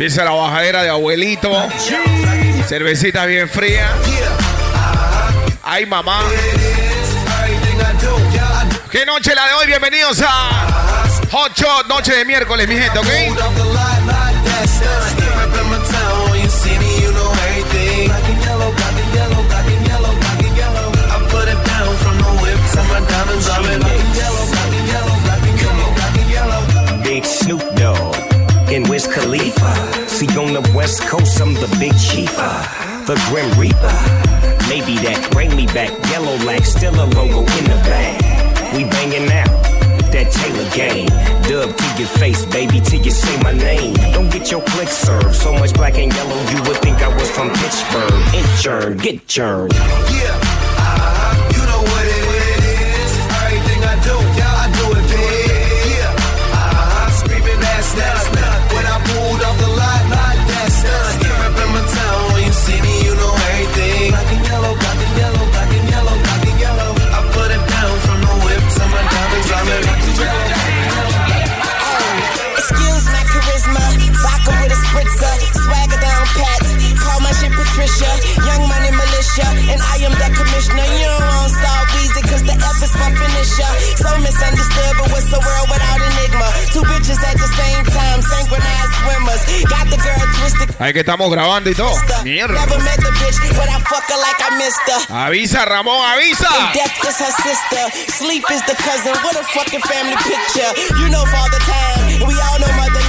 Empieza la bajadera de abuelito. Cervecita bien fría. Ay, mamá. ¿Qué noche la de hoy? Bienvenidos a Hot Shot, noche de miércoles, mi gente, ¿ok? West Coast, I'm the big chief, uh, the Grim Reaper. Maybe that bring me back yellow like still a logo in the bag. We banging out that Taylor game. Dub to your face, baby, till you say my name. Don't get your click served. So much black and yellow, you would think I was from Pittsburgh. Inchurn, get churned. Yeah, Patricia, young money militia, and I am the commissioner. You don't want star Weezy, cause the F is my finisher. So misunderstood, but what's the world without enigma? Two bitches at the same time, synchronized swimmers. Got the girl twisted. Ay, que estamos grabando y todo. Mierda. Never met the bitch, but I fuck her like I missed her. Avisa, Ramón, avisa. Death is her sister, sleep is the cousin. What a fucking family picture. You know Father Time, we all know Mother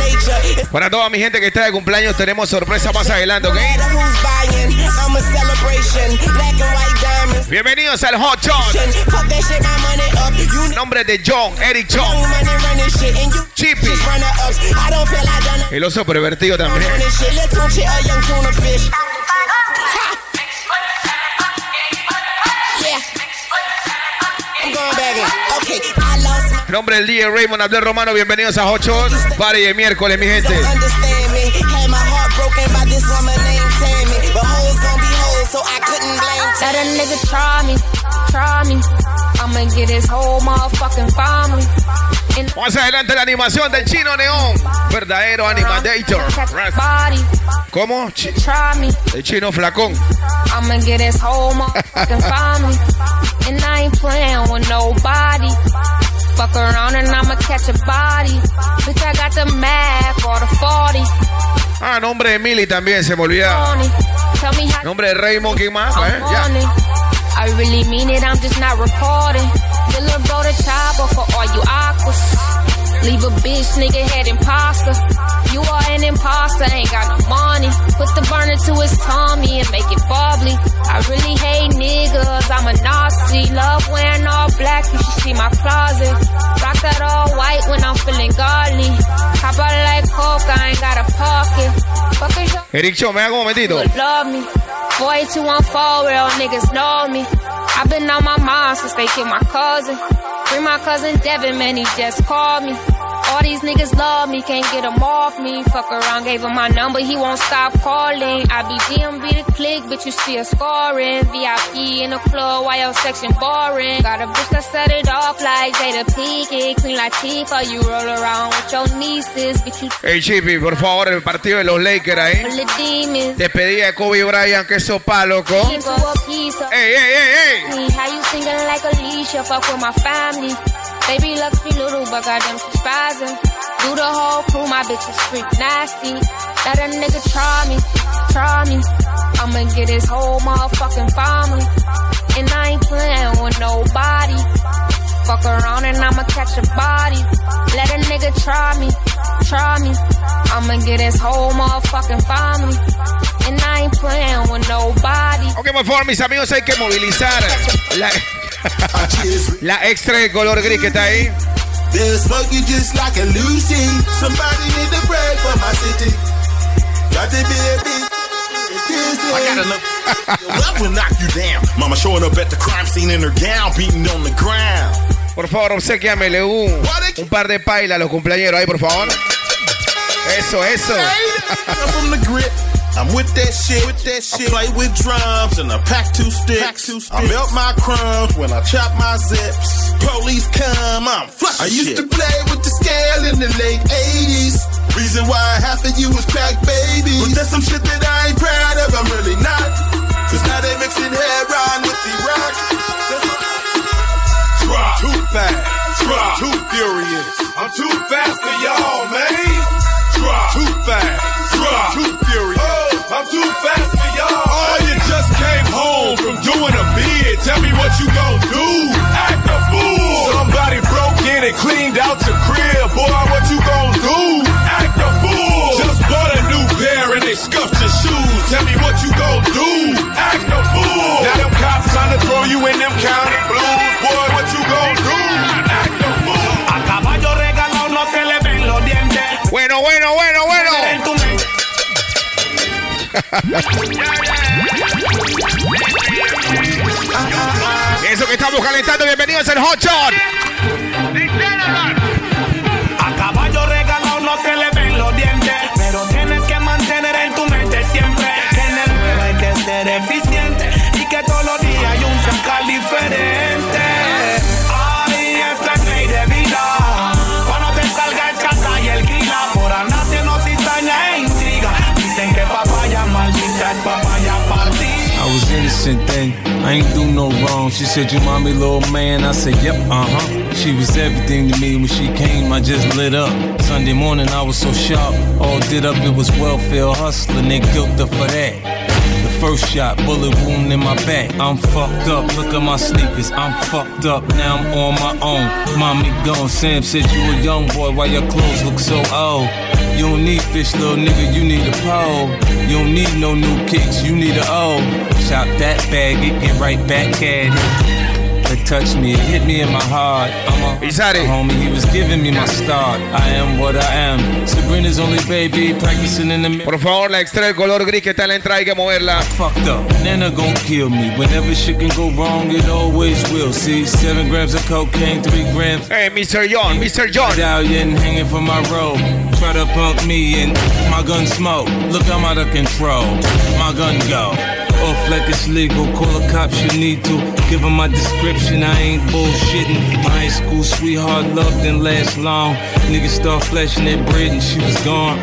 Para toda mi gente que está de cumpleaños, tenemos sorpresa más adelante, ¿ok? no matter who's buying, I'm a celebration. Black and white diamonds. Bienvenidos al Hot Shot. Nombre de John, Eric John. Chippy. El oso pervertido también. Okay. Nombre del DJ Raymond Abdel Romano. Bienvenidos a Hot Shot. Party de miércoles, mi gente. Let a nigga try me, try me. I'ma get his whole motherfucking family. And Más adelante la animación del Chino Neón. Verdadero animator. ¿Cómo? Me. El chino flacón. I'ma get his whole motherfucking. And I ain't playing with nobody. Fuck around and I'ma catch a body. Bitch, I got the Mac or the 40. Ah, nombre de Millie también, se me olvidaba. Nombre de Raymond, ¿quién más? Eh, ya. I really mean it, I'm just not recording. The little bro the chopper for all you aquas. Leave a bitch, nigga head imposter. You are an imposter, ain't got no money. Put the burner to his tummy and make it bubbly. I really hate niggas, I'm a Nazi. Love wearing all black, you should see my closet. Rock that all white when I'm feeling godly. Hop out like coke, I ain't got a pocket. Fuck is your Eric Cho, me hago un momentito. love me. 4214, real niggas know me. I've been on my mind since they killed my cousin. Bring my cousin Devin, man, he just called me. All these niggas love me, can't get them off me. Fuck around, gave him my number, he won't stop calling. I be DMB the click, bitch, you still scoring. VIP in the club, why your section boring? Got a bitch that set it off like Jada Pinkett. Queen Latifah, you roll around with your nieces, bitch, you Hey, Chippy, por favor, el partido de los Lakers ahí. of demons. Despedida de Kobe Bryant, que sopa, loco. A Ey, ey, ey, ey. How you singing like Alicia? Fuck with my family. Looks be little, but goddamn spazzing. Do the whole crew, my bitch is freak nasty. Let a nigga try me, try me. I'ma get his whole motherfucking family. And I ain't playing with nobody. Fuck around and I'ma catch a body. Let a nigga try me, try me. I'ma get his whole motherfucking family. And I ain't playing with nobody. Ok, por favor, mis amigos, hay que movilizar la, la extra de color gris que está ahí. They'll smoke you just like a Lucy. Somebody need to pray for my city. Got to be a big. I got enough. Love will knock you down. Mama showing up at the crime scene in her gown, beating on the ground. Por favor, obsequiamele un, un par de paila a los cumpleaños ahí, por favor. Eso, eso. I'm from the grit. I'm with that shit, with that shit. I play with drums and I pack two sticks. I melt my crumbs when I chop my zips. Police come, I'm flush. I used to play with the scale in the late 80s. Reason why half of you is crack babies. But there's some shit that I ain't proud of, I'm really not. Cause now they mixing heroin with the rock. Drop. Too fast. Drop. Too furious. I'm too fast for y'all, man. Drop. Too fast. Drop. Too furious. I'm too fast for y'all. Oh, you just came home from doing a bid. Tell me what you gon' do. Act a fool. Somebody broke in and cleaned out your crib. Boy, what you gon' do? Act a fool. Just bought a new pair and they scuffed your shoes. Tell me what you gon' do. Act a fool. Now them cops trying to throw you in them county blues. Boy, what you gon' do? Act a fool. A caballo regalado no se le ven los dientes. Bueno, bueno, bueno, Eso que estamos calentando, bienvenidos al Hot Shot. A caballo regalado no se le ven los dientes. Pero tienes que mantener en tu mente siempre que en el hay que ser eficiente y que todos los días hay un chacal diferente. Innocent then, I ain't do no wrong. She said, You mommy, little man. I said, Yep, uh huh. She was everything to me when she came, I just lit up. Sunday morning, I was so sharp, all did up, it was welfare hustling, they guilt her for that. The first shot, bullet wound in my back. I'm fucked up, look at my sneakers, I'm fucked up, now I'm on my own. Mommy gone, Sam said you a young boy, why your clothes look so old? You don't need fish, little nigga, you need a pole. You don't need no new kicks, you need a O. Chop that bag, it get right back at it. It touched me, it hit me in my heart. I'm a, Is that it? homie, he was giving me my start. I am what I am. Sabrina's only baby, practicing in the. Por favor, la extra del color gris que está en la entrada hay que moverla. Fucked up, Nana gon' kill me. Whenever shit can go wrong, it always will. See, seven grams of cocaine, three grams. Hey, Mr. John, Mr. John. Medallion hanging from my robe. Try to punk me and my gun smoke. Look, I'm out of control. My gun go. Off like it's legal. Call the cops you need to. Give 'em my description. I ain't bullshitting. My high school sweetheart love didn't last long. Niggas start flashing that bread and she was gone.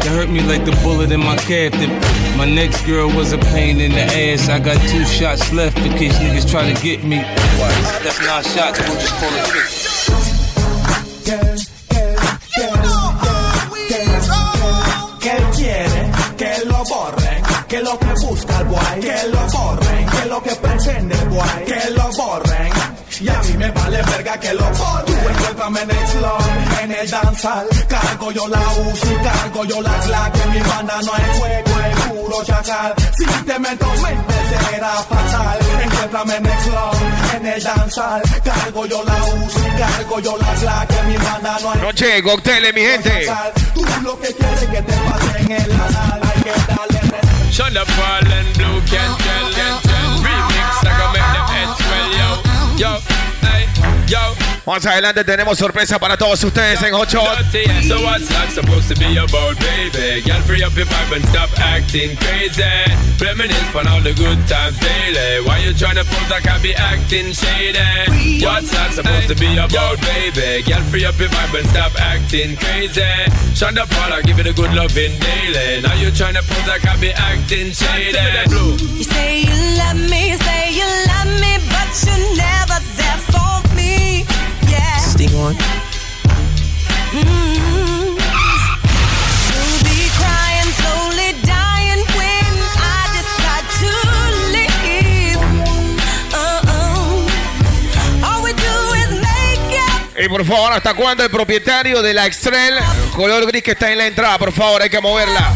That hurt me like the bullet in my. That my next girl was a pain in the ass. I got two shots left in case niggas try to get me. That's nine shots, we'll just call it 50. que lo que busca el boy, que lo que lo que pretende Y a mí me vale verga que lo borren. Tú encuéntrame en el club, en el danzal, cargo yo la UCI, cargo yo la Glock, que mi banda no es juego, es puro chacal. Si te meto mente será fatal. Encuéntrame en el club, en el danzal, cargo yo la UCI, cargo yo la Glock, que mi banda no es Noche, cócteles, mi gente. Tú lo que quieres es que te pasen el anal, hay que darle Shut up, Paul and Blue can tell. Yo. Yo, hey, yo. Más adelante tenemos sorpresa para todos ustedes en Hot Shot. Dirty, So what's that supposed to be about, baby? Girl, free up your vibe and stop acting crazy. Reminisce on all the good times daily. Why you tryna pose like I be acting shady? What's that supposed to be about, baby? Girl, free up your vibe and stop acting crazy. Shonda Paul, I give it a good loving daily. Now you tryna pose like I be acting shady. You say you love me, say you love me, but you're never there for me. Yeah. Sting on. You'll be crying, slowly dying when I decide to leave. Uh-uh. All we do is make up. Y por favor, ¿hasta cuándo el propietario de la Extrel color gris que está en la entrada? Por favor, hay que moverla.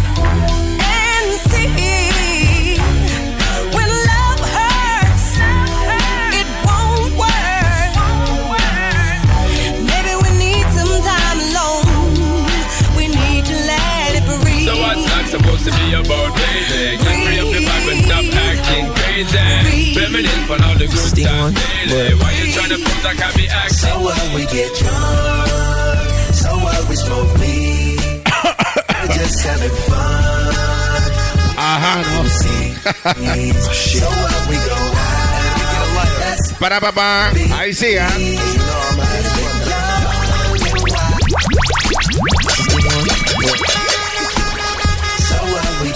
To be about, baby? Get free up the vibe and stop acting crazy. Reminisce on all the good Sting times on. daily. Why you tryna pose like I be acting? So what we get drunk, so what we smoke weed. We're just having fun. Ajá, no. so what we go out. That's Para papá. Ahí sí, ¿ah?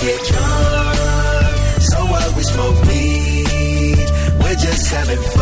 get drunk, so what we smoke weed. We're just having fun.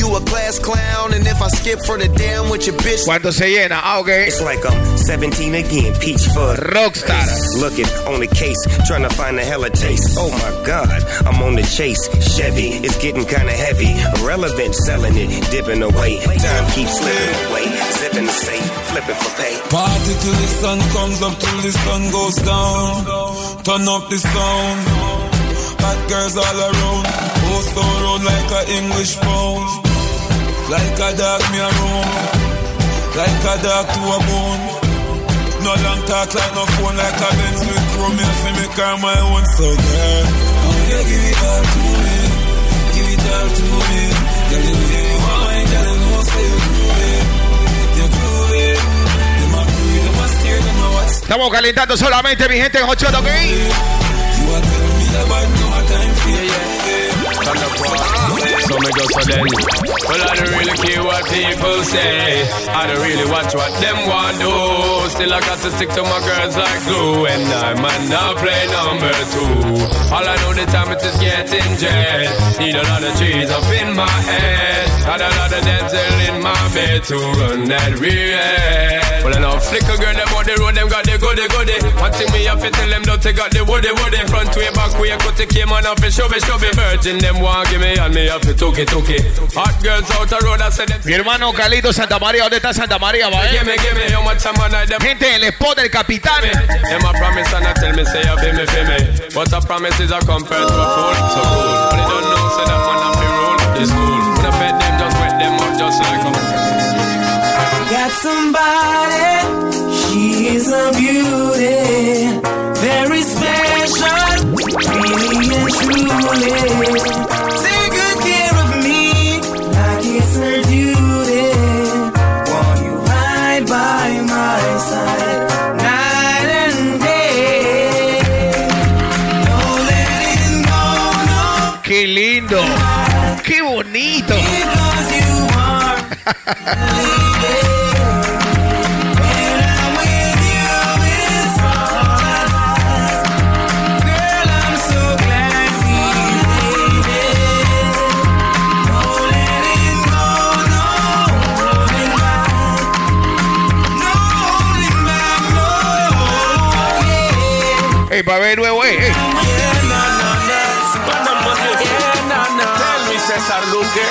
You a class clown, and if I skip for the damn with your bitch. Cuando se llena, ah, ok. It's like I'm 17 again, peach fuzz. Rockstar. Looking on the case, trying to find a hella taste. Oh my god, I'm on the chase. Chevy, it's getting kinda heavy. Irrelevant, selling it, dipping away. Time keeps slipping away. Zipping the safe, flipping for pay. Party till the sun comes up, till the sun goes down. Turn up the sound. Hot girls all around. Oh, so round like a English pound. Like a dog me a roam. Like a dog to a bone. No long talk like no phone, like a Benz with chrome. Me fi me car my own, so girl. Oh yeah, give it all to me. Give it all to me. Girl, the way you wine, girl, I know say you groovy. You groovy. Them a breathe, them a steer, them a watch. Estamos calentando solamente, mi gente, en 8 ok. You a tell me about no time for you. So me go so then. Well, I don't really care what people say. I don't really watch what them want do. Still, I got to stick to my girls like glue. And I might not play number two. All I know the time it is getting jet. Need a lot of trees up in my head. Lot of dental in my bed to run that real. Well, I know flicker girl, them on the road, them got the goody goody. One thing me have to tell them, don't take out the woody woody. Front way, back way, cut the came on off and show me, show me. Virgin, them want give me, and me have to took it, took it. Hot girls out the road, I said them. Mi hermano Calito Santa María, ¿dónde está Santa María, va? eh? Give me, give me, how much time I them. Gente, el spot del capitán. Them a promise and I tell me, say, you be me, be me. But a promise is a compared to a fool, so cool. But they don't Somebody, she's a beauty, very special, really and truly. Take good care of me, like it's her duty. You right by my side, night and day. No letting go, no, Qué lindo. Qué bonito. haber nuevo. Tell me, César Luque.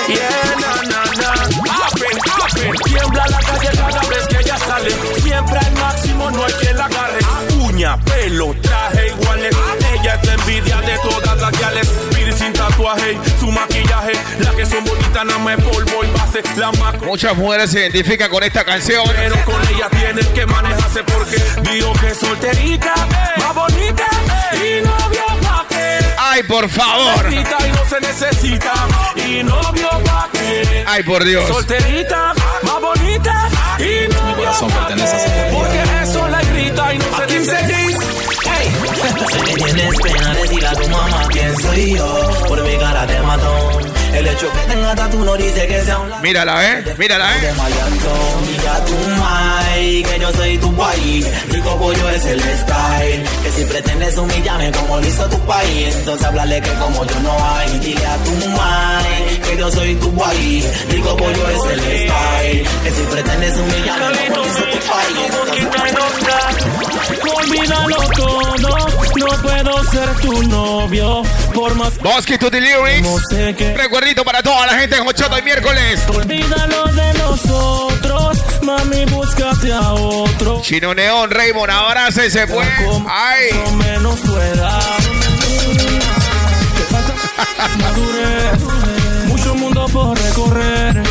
Apen, apen. Tiembla la calle cada vez que ella sale. Siempre al máximo, no hay quien la agarre. Uña, pelo, traje iguales. Ella es la envidia de todas las gales. Piercing, tatuaje, su maquillaje. La que son bonitas, nada más polvo y base. La más Muchas mujeres se identifican con esta canción. pero con ella tienes que manejarse porque digo que solterita, más bonita y novio pa' qué. Ay, por favor. Solterita y no se necesita y novio pa' qué. Ay, por Dios. Solterita, más bonita y novio corazón pa' pertenece a qué. esa mujer. Porque eso la grita y no se necesita. Sé que tienes pena decir a tu mamá quién soy yo. Por mi cara de matón El hecho que tenga tatu no dice que sea un Mírala, eh. Mírala, eh. maleantón Y a tu mai Que yo soy tu país Rico pollo es el style Que si pretendes humillarme como lo hizo tu país Entonces háblale que como yo no hay Dile a tu mai Que yo soy tu país Rico pollo es el style Que si pretendes humillarme como lo hizo tu país Olvídalo todo, no puedo ser tu novio. Por más Bosque to the lyrics. Para toda la gente en Ochoto y miércoles. Olvídalo de nosotros, mami, búscate a otro. Chino Neón, Raymond, abraza y se fue. Ay. Menos tu edad. Madurez, mucho mundo por recorrer,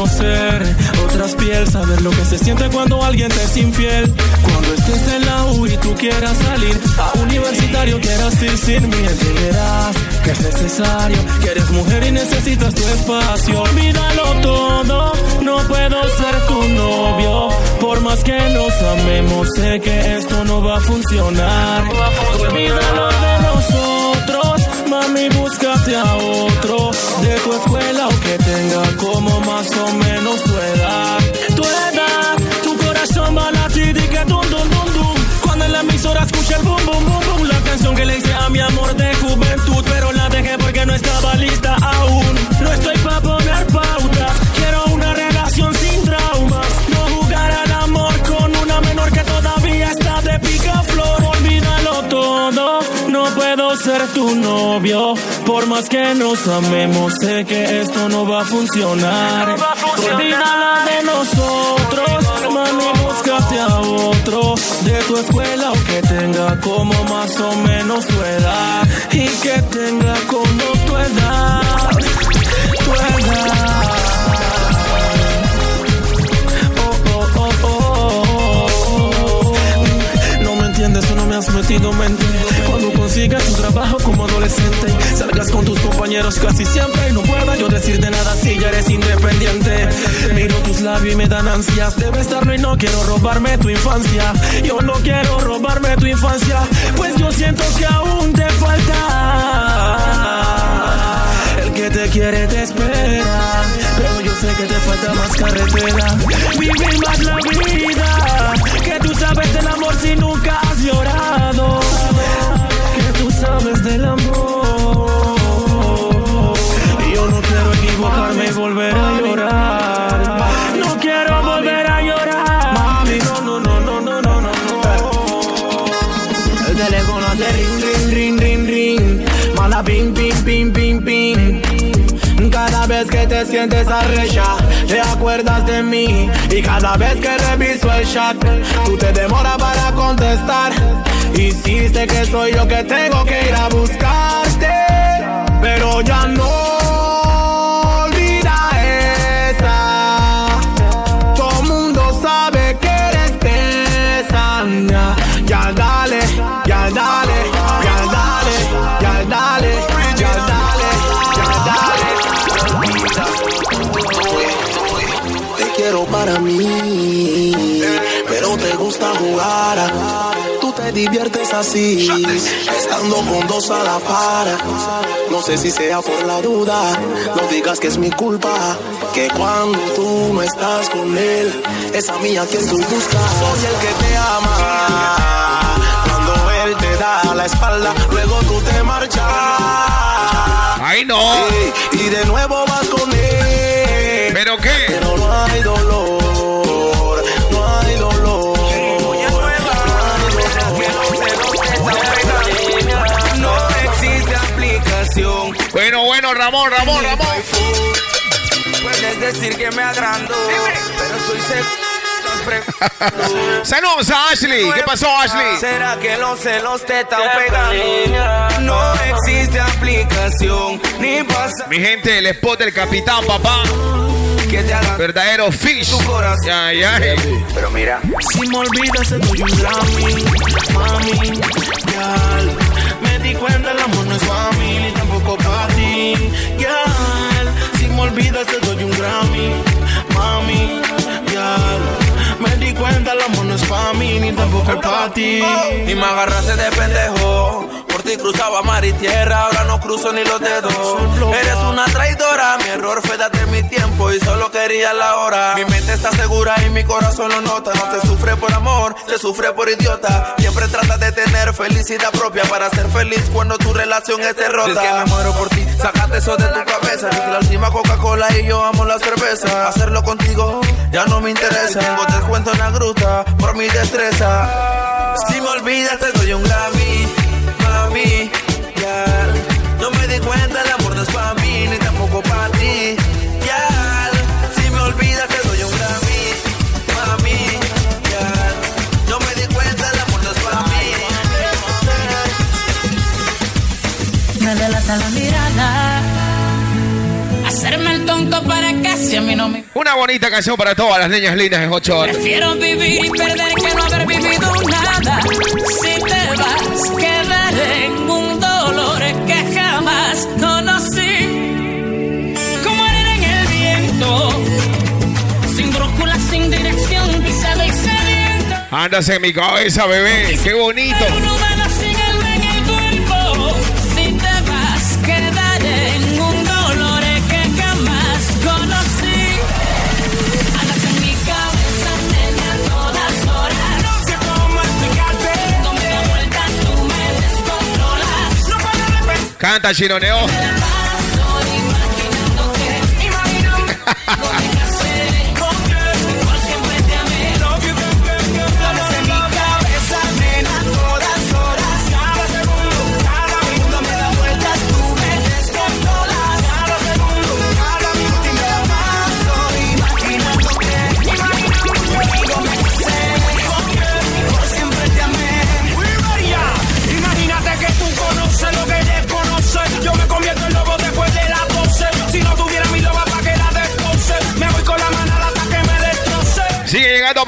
otras pieles, saber lo que se siente cuando alguien te es infiel. Cuando estés en la U y tú quieras salir a universitario, quieras ir sin mí, entenderás que es necesario, que eres mujer y necesitas tu espacio. Olvídalo todo, no puedo ser tu novio, por más que nos amemos, sé que esto no va a funcionar. Olvídalo de nosotros, mami, búscate a otro de tu escuela o que tenga como más o menos tu edad. Tu edad, tu corazón va a latir y que dum, dum, dum, dum. Cuando en la emisora escucha el bum, bum, bum, bum. La canción que le hice a mi amor de juventud, pero la dejé porque no estaba lista. Novio. Por más que nos amemos, sé que esto no va a funcionar. Olvídala de nosotros, mami, búscate a otro. De tu escuela o que tenga como más o menos tu edad. Y que tenga como tu edad. Tu edad. Cuando consigas un trabajo como adolescente, salgas con tus compañeros casi siempre. No puedo yo decirte nada si ya eres independiente. Miro tus labios y me dan ansias. Debes estarlo y no quiero robarme tu infancia. Yo no quiero robarme tu infancia, pues yo siento que aún te falta. El que te quiere te espera, pero yo sé que te falta más carretera. Vivir más la vida, sabes del amor si nunca has llorado. Que tú sabes del amor. Y yo no quiero equivocarme y volver a llorar. No quiero volver a llorar. Mami, no, no, no, no, no, no, no. El teléfono hace ring, ring, ring, ring, ring. Manda ping, ping, ping, ping, ping. Cada vez que te sientes arrecha, te acuerdas de mí. Y cada vez que reviso el chat, tú te demoras para contestar. Hiciste que soy yo que tengo que ir a buscarte. Pero ya no Tú te diviertes así, estando con dos a la par. No sé si sea por la duda, no digas que es mi culpa. Que cuando tú no estás con él, es a mí a quien tú buscas. Soy el que te ama. Cuando él te da la espalda, luego tú te marchas. ¡Ay, no! Y, y de nuevo vas con él. ¿Pero qué? Pero no hay dolor, Bueno, bueno, Ramón, Ramón, Ramón. Puedes decir que me agrando, pero soy seguro. Saludos a Ashley. ¿Qué pasó, Ashley? ¿Será que los celos te están pegando? No existe aplicación ni pasa Mi gente, el spot del capitán, papá. que te haga Verdadero fish. tu corazón. Ya, ya. Pero mira, Si me olvidas, doy un Grammy, mami. Me di cuenta, el amor no es para si me olvidas, te doy un Grammy, mami. Gal, me di cuenta, el amor no es para mí, ni tampoco es para ti. y me agarraste de pendejo. Ti cruzaba mar y tierra, ahora no cruzo ni los dedos. Eres una traidora, mi error fue darte mi tiempo y solo quería la hora. Mi mente está segura y mi corazón lo nota. No se sufre por amor, se sufre por idiota. Siempre trata de tener felicidad propia para ser feliz cuando tu relación esté rota. Es que me muero por ti, sacate eso de tu cabeza. La última Coca-Cola y yo amo la cerveza. Hacerlo contigo ya no me interesa. Tengo descuento en la gruta por mi destreza. Si me olvidas, te doy un Grammy, no es para mí, ni tampoco para ti. Ya, si me olvidas, te doy un Grammy, mami. Ya, no me di cuenta, el amor no es para mí. Me delata la mirada. Hacerme el tonto para casi a mí no me. Una bonita canción para todas las niñas lindas en 8 horas. Prefiero vivir y perder que no haber vivido nada. Si te vas, Andas en mi cabeza, bebé. Qué bonito. Pero nada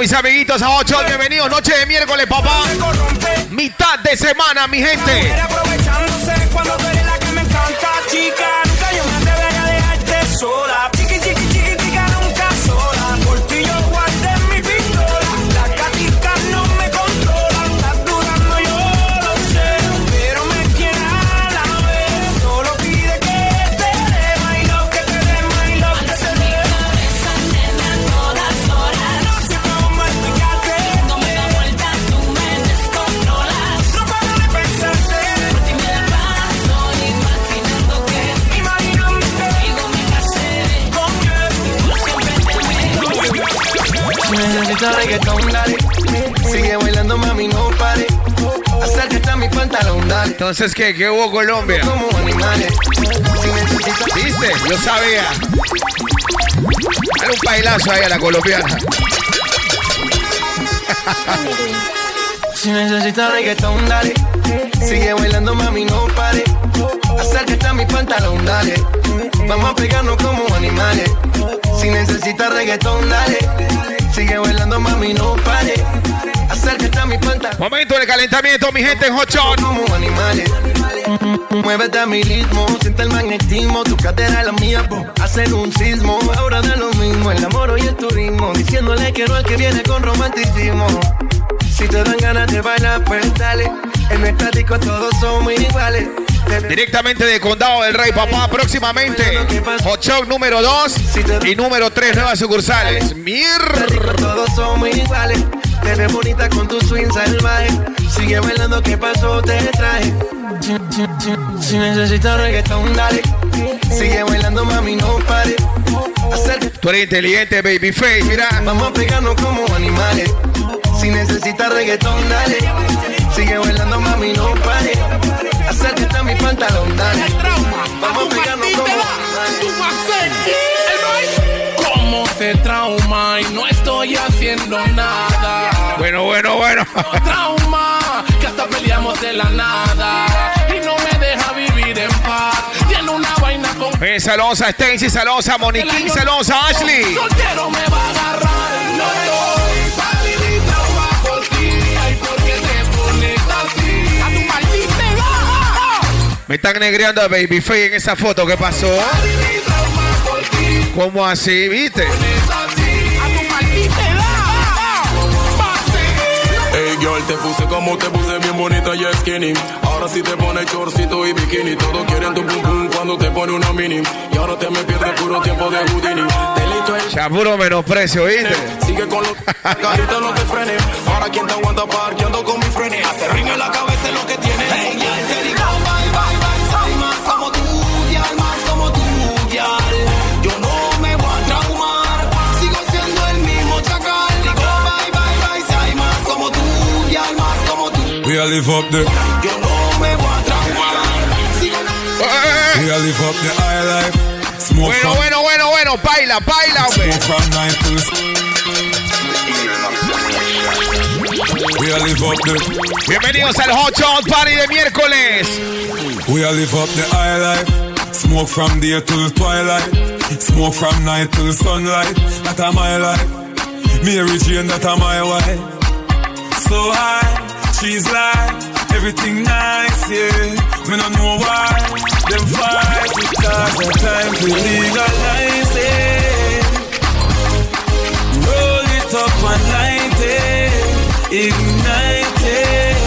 mis amiguitos a 8. Bienvenidos, noche de miércoles, papá. Mitad de semana, mi gente. Si necesitas reggaetón, dale. Sigue bailando, mami, no pare. Acércate a mi pantalón, dale. Entonces, ¿qué? ¿Qué hubo Colombia? Como animales. Si necesitas. ¿Viste? Yo sabía. Dale un bailazo ahí a la colombiana. Si necesitas reggaetón, dale. Sigue bailando, mami, no pare. Acércate a mi pantalón, dale. Vamos a pegarnos como animales. Si necesitas reggaetón, dale. Sigue bailando, mami, no pare. Acércate a mi pantalón. Momento de calentamiento, mi gente en Hot como animales. Muévete a mi ritmo, siente el magnetismo, tu cadera es la mía, po. hacen un sismo. Ahora da lo mismo, el amor y el turismo, diciéndole que no al que viene con romanticismo. Si te dan ganas de bailar, pues dale. En el estático todos somos iguales. Directamente de Condado del Rey, papá. Próximamente, Hot Shot número 2 y número 3, nuevas sucursales. Mierda. Todos somos iguales. Te ves bonita con tu swing salvaje. Sigue bailando, ¿qué pasó? Te traje. Si, si- si- si necesitas reggaetón, dale. Sigue bailando, mami, no pare. Tú eres inteligente, babyface, mira. Vamos a pegarnos como animales. Si necesitas reggaetón, dale. Sigue bailando, mami, no pare. Acércate a mi pantalón, dale. Vamos a pegarnos como ¿Cómo se trauma y no estoy haciendo nada? Bueno, bueno, bueno. Trauma, que hasta peleamos de la nada y no me deja vivir en paz. Tiene una vaina con Eh, Salosa, Stacy, Salosa, Moniquín, Salosa, Ashley. soltero me va a agarrar. No estoy Me están negreando a Babyface en esa foto. ¿Qué pasó? ¿Cómo así, viste? Hey girl, te puse como te puse bien bonita y skinny. Ahora sí te pones chorcito y bikini. Todos quieren tu pum pum cuando te pone una mini. Y ahora te me pierdes puro tiempo de Houdini. Delito el Ya puro menosprecio, ¿viste? Sigue con los carita no te frenes. Ahora quien te aguanta parqueando con mi frenes. Hace ring en la cabeza lo que tiene. We a live up the, Yo no me voy a traumar, we a live up the high life. Smoke Bueno, from, bueno, bueno, bueno. Baila, baila, hombre. smoke from night till We a live up the, Bienvenidos al Hot Shot Party de miércoles. we a live up the high life. Smoke from day till twilight. Smoke from night till sunlight. That a my life. Mary Jane, that a my wife. So high, she's like everything nice, yeah. Me no know why them fight because the time to legalize it. Roll it up and light it, ignite it,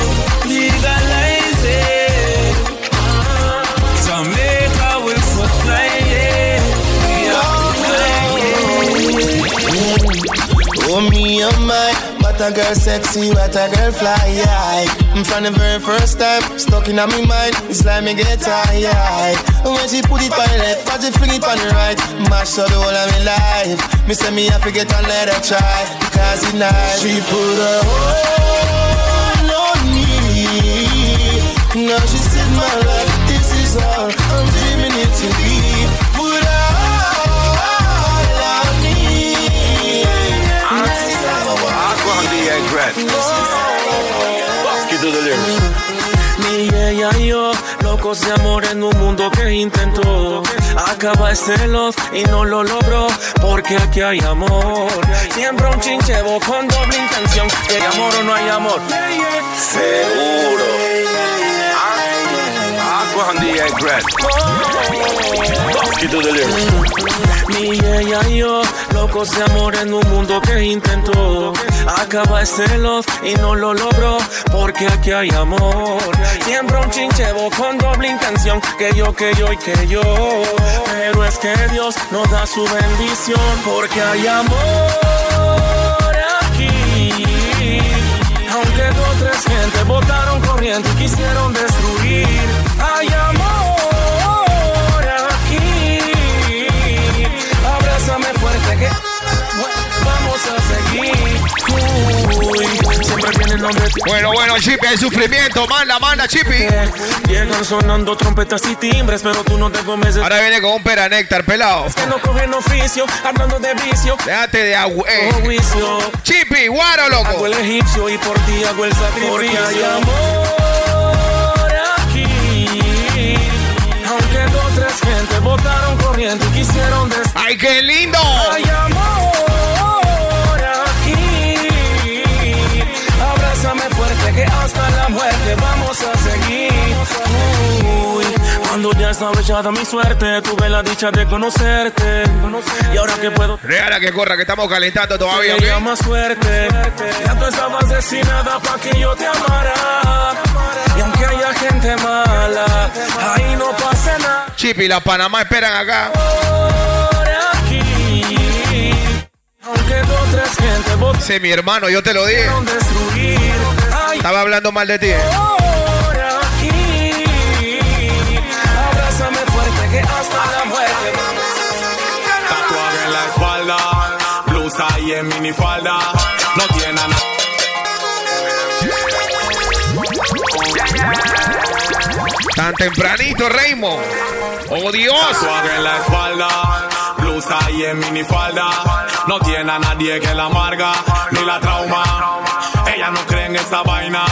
legalize it. Jamaica will supply it. We are Oh me, oh my, what a girl sexy, what a girl fly, yeah. From the very first time, stuck in my mind, it's like me get tired. When she put it on the left, but she fling it on the right, mash up the whole of my life. Me say me have to get and let her try, because it's nice. She put her hold on me. Now she said my life, this is all I'm dreaming it to be. Ni ella y yo, locos de amor en un mundo que intentó. Acaba este love y no lo logró Porque aquí hay amor. Siempre un chinchevo con doble intención Que hay amor o no hay amor. Seguro. Lyrics. Ni ella y yo, locos de amor en un mundo que intentó. Acaba este love y no lo logró Porque aquí hay amor. Siempre un chinchevo con doble intención Que yo, que yo y que yo. Pero es que Dios nos da su bendición Porque hay amor O tres gente votaron corriente quisieron destruir. Hay amor aquí. Abrázame fuerte que vamos a seguir. Siempre nombre. Bueno, bueno, Chippy, hay sufrimiento. Manda, manda, Chippy. Llegan sonando trompetas y timbres, pero tú no te comes. Ahora viene con un peranéctar pelado. Es que no cogen oficio, hablando de vicio. Déjate de agua. eh. Chippy, guaro, Hago loco. el egipcio y por ti hago el sacrificio. Porque hay amor aquí. Aunque dos tres gente votaron corriente y quisieron destruir. ¡Ay, qué lindo! Hay amor que hasta la muerte vamos a seguir. Uy, cuando ya estaba echada mi suerte, tuve la dicha de conocerte. Y ahora que puedo Regala que corra, que estamos calentando todavía, Sería ¿ok? más suerte. Ya tú estabas destinada para que yo te amara. Y aunque haya gente mala, ahí no pasa nada. Chippy, la Panamá esperan acá. Aunque dos o tres gente votaron Ese mi hermano, yo te lo dije. Estaba hablando mal de ti. eh. por aquí. Abrázame fuerte que hasta la muerte. Tatuaje en la espalda, blusa y en minifalda. No tiene nada. Tan tempranito, Raymond. Oh, Dios. Tatuaje en la espalda, blusa y en minifalda. No tiene a nadie que la amarga ni la trauma. Ella no cree en esa vaina.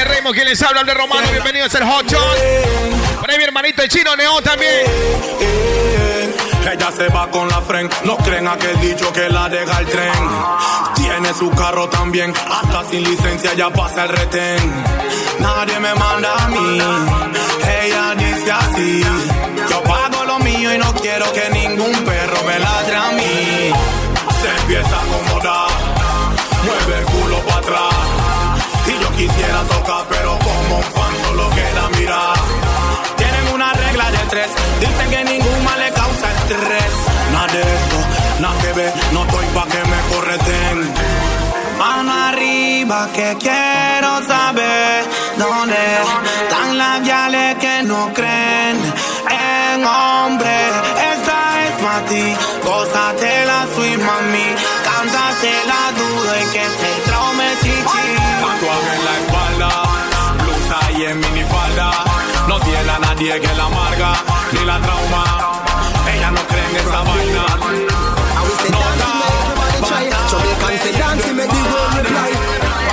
DJ Raymond, quien les habla, de Romano. Bienvenidos al Hot Shot. Por ahí mi hermanito el chino Neón también. Ella se va con la friend, no creen aquel dicho que la deja el tren. Tiene su carro también, hasta sin licencia ya pasa el retén. Nadie me manda a mí, ella dice así. Yo pago lo mío y no quiero que ningún perro me ladre a mí. Se empieza a acomodar, mueve el culo para atrás. Quisiera tocar, pero como un fan solo queda mirar. Tienen una regla de tres, dicen que ningún mal le causa estrés. Nada de eso, nada que ver, no estoy pa' que me correten. Mano arriba que quiero saber dónde están las viales que no creen en hombre. Esta es para ti, gózate la sweet mami, cántate la duda y que te blusa y en minifalda. No tiene a nadie que la amarga ni la trauma. Ella no cree en esa vaina. Jamaican say dancing make the world reply.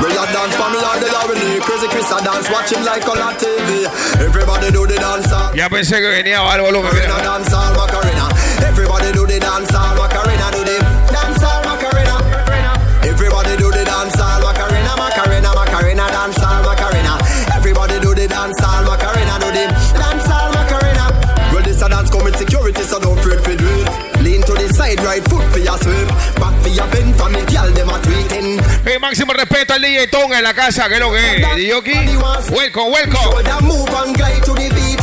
Will you dance for me or the Laurel Crazy Chris a dance, watch him like on TV. Everybody do the dance all. Ya pensé que venía algo loco. Macarena dance all Macarena. Everybody do the dance all Macarena do the máximo respeto al DJ Tonga en la casa, que es lo que es. DJ Oki, welcome, welcome.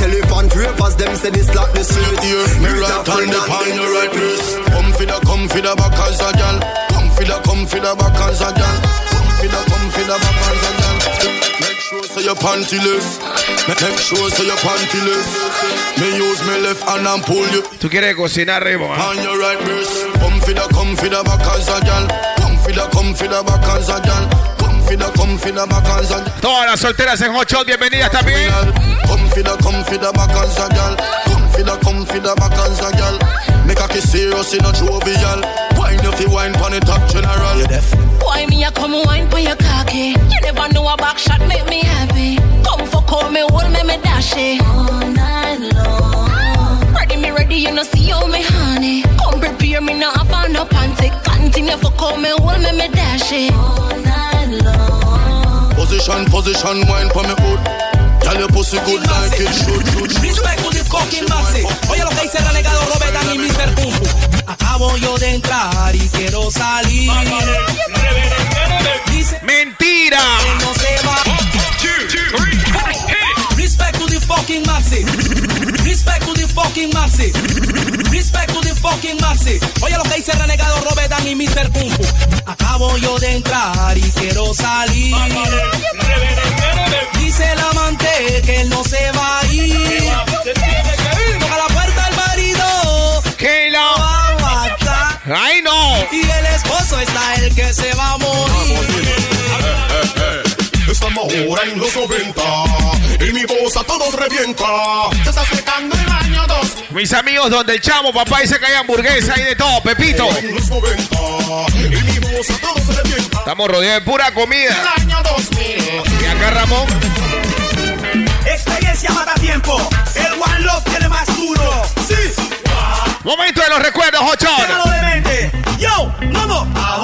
Elephant them say this the street. Me right hand your right wrist. Come for the, come for the back as a gal. Come for the, come for the back as a gal. Come for the, come for the back as a gal. Make sure so your pantyless. Make make sure so your pantyless. Me use me left hand and pull you Tú quieres cocinar, Raymond. on your right wrist. Come for the, come for the back as a gal. Come for the, come for the back as a girl. Come for the, come for the back as a girl. Todas las solteras en Hot Shot, bienvenidas también. Come for the, come for the back as a girl. Come for the, come for the back as a girl. Make a kiss serious in a jovial. Wine if you wine pon the top general. You deaf? Why me a come wine for your cocky? You never know a back shot make me happy. Come for call me, hold me, me dash it. All night long. Ready me ready, you know see how me honey. Come prepare me now, I found no panty. Continue for call me, hold me, me dash it. All night long. Position, position, wine pon me hood. Tell your pussy good like it should, should, should. Respect to the fucking maxi. Oye lo que dice renegado Robertan y Mr. Acabo yo de entrar y quiero salir. Mentira. que no se va. The fucking maxi. Respect to the fucking maxi. Respect to the fucking maxi. Oye lo que dice renegado Robertan y Mr. Pumpu. Acabo yo de entrar y quiero salir. Dice el amante que él no se va a ir. Toca la puerta al marido. Que No la... va a matar. ¡Ay, no! Y el esposo está el que se va a morir. Ahora en los 90 y mi voz a todos revienta. Se está secando el año 2 Mis amigos, donde el chamo, papá, dice que hay hamburguesa y de todo, Pepito. en los 90 y mi voz a todos revienta. Estamos rodeados de pura comida. El año 2000 Y acá Ramón. Experiencia mata tiempo. El One Love tiene más duro. Sí. Momento de los recuerdos, mente. Yo, vamos.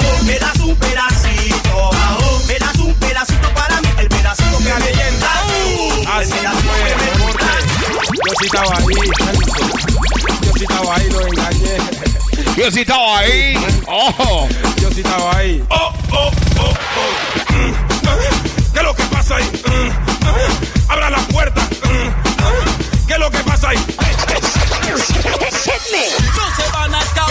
Estaba ahí, Yo sí estaba ahí, lo engañé. Yo sí estaba ahí. ¡Ojo! Yo sí estaba ahí. Oh, oh, oh, oh. Mm, ¿Qué es lo que pasa ahí? Mm, Abra la puerta. Mm, ¿Qué es lo que pasa ahí? No se van a escapar.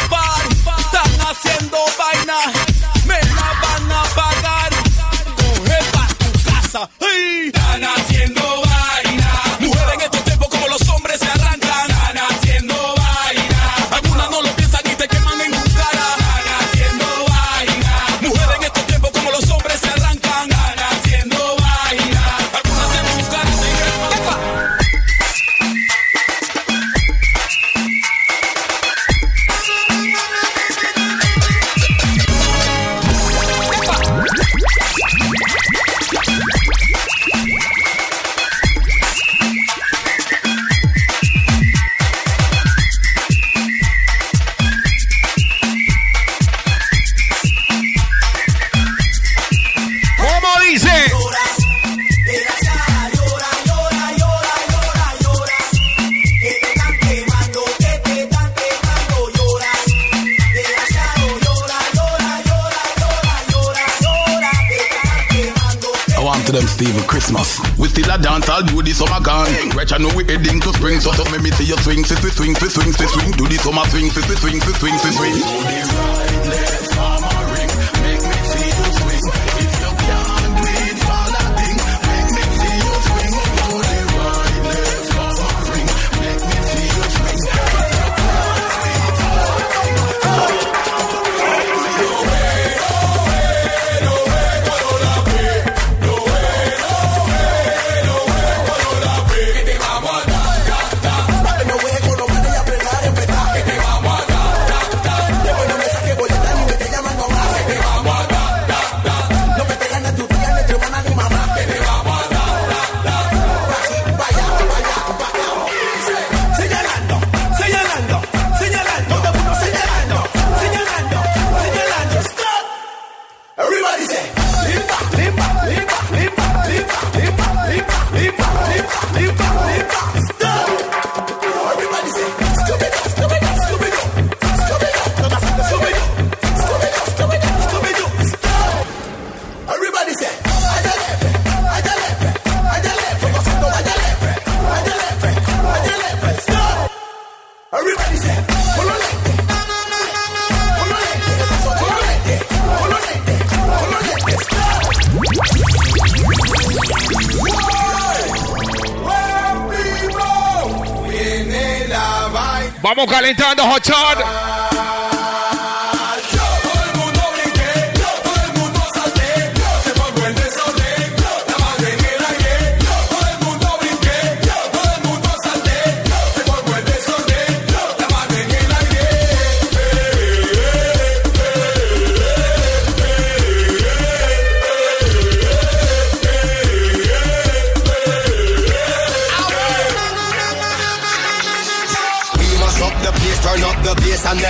To them Steven Christmas. We still a dance, I'll do the summer gone. I know we heading to spring, so make me see you swing, swing, swing, swing, swing, swing, swing. Do the summer swing, swing, swing, swing, swing, swing, swing. Do the right, left,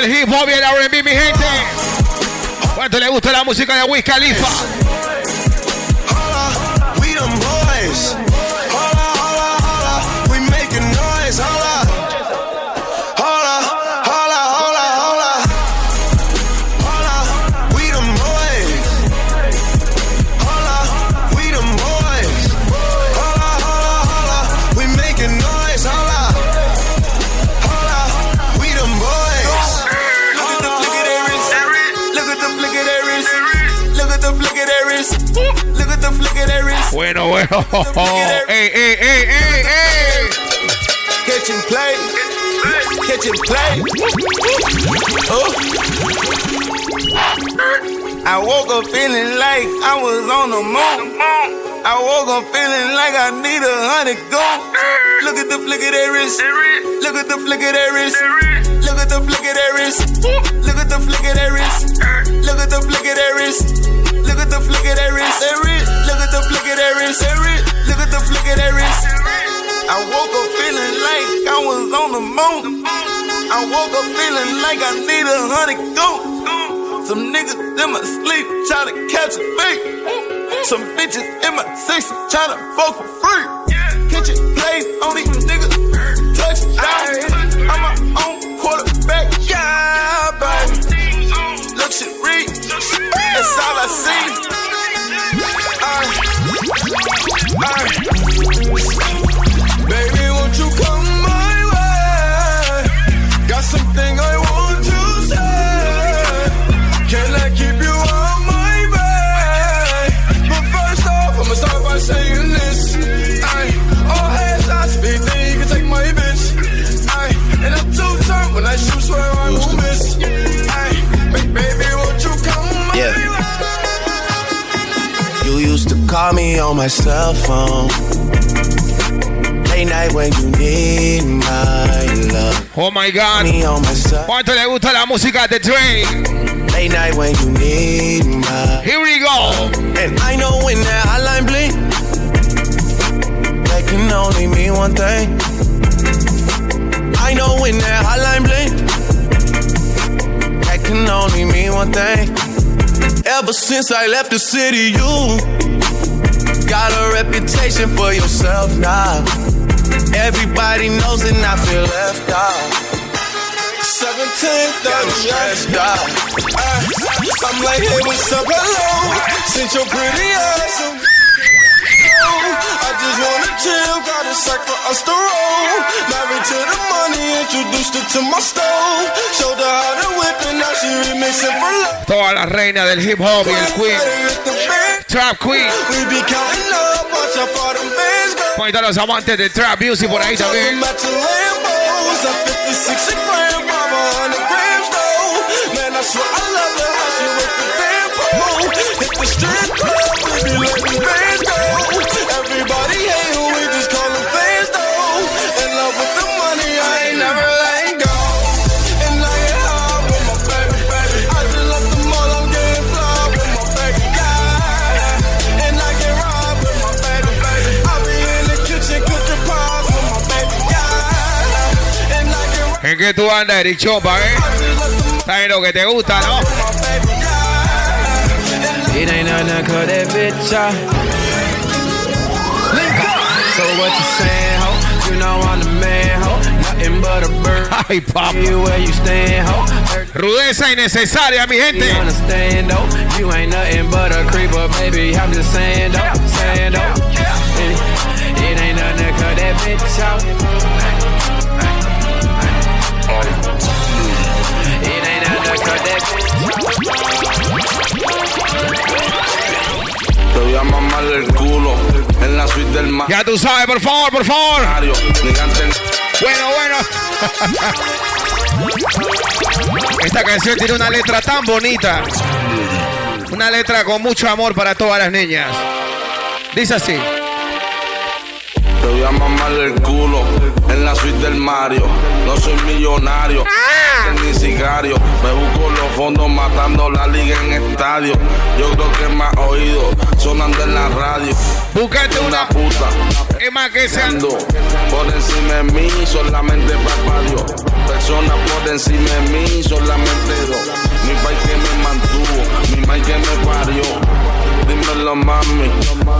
Del hip hop y el R&B, mi gente. ¿Cuánto le gusta la música de Wiz Khalifa? Bueno, bueno. ey, ey, ey, ey, ey. Catch and play. Catch and play. Oh. I woke up feeling like I was on the moon. I woke up feeling like I need a hundred gold. Look at the flick of their wrist. Look at the flick of their wrist. Look at the flick of their wrist. Look at the flick of their wrist. Look at the flick of their wrist. Look at the flick of their wrist. Look at the flick of their wrist. Look at the flick of their wrist. I woke up feeling like I was on the moon. I woke up feeling like I need a hundred gold. Some niggas in my sleep try to catch a fake. Some bitches in my section try to fuck for free. Kitchen play on these niggas. Touchdown. I'm my own quarterback. Yeah, baby. Junction. That's all I see. Uh, uh. Call me on my cell phone. Late night when you need my love. Oh my God. Me on my cell. ¿Cuánto le gusta la música de Dre? Late night when you need my. Here we go. And I know when that hotline blink, that can only mean one thing. I know when that hotline blink, that can only mean one thing. Ever since I left the city, you got a reputation for yourself now. Everybody knows and I feel left out. 17, 30, stressed out. Uh, I'm like, hey, what's up, hello? Since your pretty ass I just wanna chill, got a sack for us to roll. Married to the money, introduced her to my stove. Showed her how to whip and now she remixing for love. Toda la reina del hip hop y el queen. Trap Queen. We be counting up, watch how far them bands go. ¿Cómo están los amantes de Trap Music por ahí también? Matching Lambos, a 56 gram, from 100 grams though. Man, I swear I love her how she with the pole. Hit the strip get ¿En qué tú andas, Eric Chompa, eh? ¿Sabes lo que te gusta, no? It ain't nothing to that bitch off. So what you saying, ho? You know I'm the man, ho. Nothing but a bird. Ay, papá. You where you stand, ho. Rudeza innecesaria, mi You gente. understand, though? You ain't nothing but a creeper, baby. I'm just saying, though. Saying, though. It, it ain't nothing to that bitch off. Te voy a mamar el culo. En la suite Ya tú sabes, por favor, por favor. Bueno, bueno. Esta canción tiene una letra tan bonita. Una letra con mucho amor para todas las niñas. Dice así. Te voy a mamar el culo en la suite del Mario. No soy millonario, ni sicario. Me busco los fondos matando la liga en estadio. Yo creo que me has oído sonando en la radio. Búscate una puta. Es más que sea. Por encima de mí, solamente papá Dios. Personas por encima de mí, solamente dos. Mi país que me mantuvo, mi país que me parió. Dímelo mami,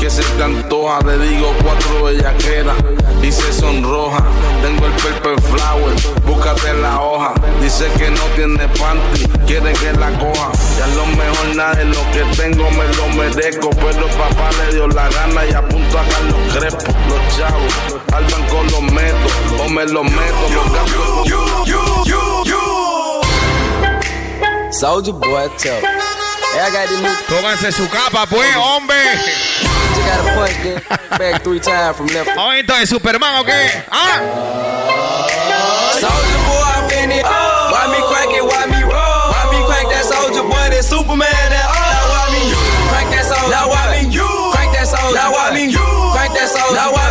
que se te antoja, te digo cuatro bellaqueras y se sonroja. Tengo el purple flower, búscate la hoja. Dice que no tiene panty, quiere que la coja. Ya lo mejor nada de lo que tengo me lo merezco, pero papá le dio la gana y apunto a Carlos Crespo. Los chavos, al banco los meto, o me los meto, los gatos. Soldier boy, tell. Hey, I got this new. Pónganse su capa, pues, hombre. You gotta punch that back three times from left. Momento de Superman, ¿o qué? Ah. Soldier boy, I been it. Why me crank it? Why me roll? Why me crank that soldier boy? That Superman? That oh. Now why me crank that soldier? Now why me crank that soldier? Now why me crank that soldier? Now why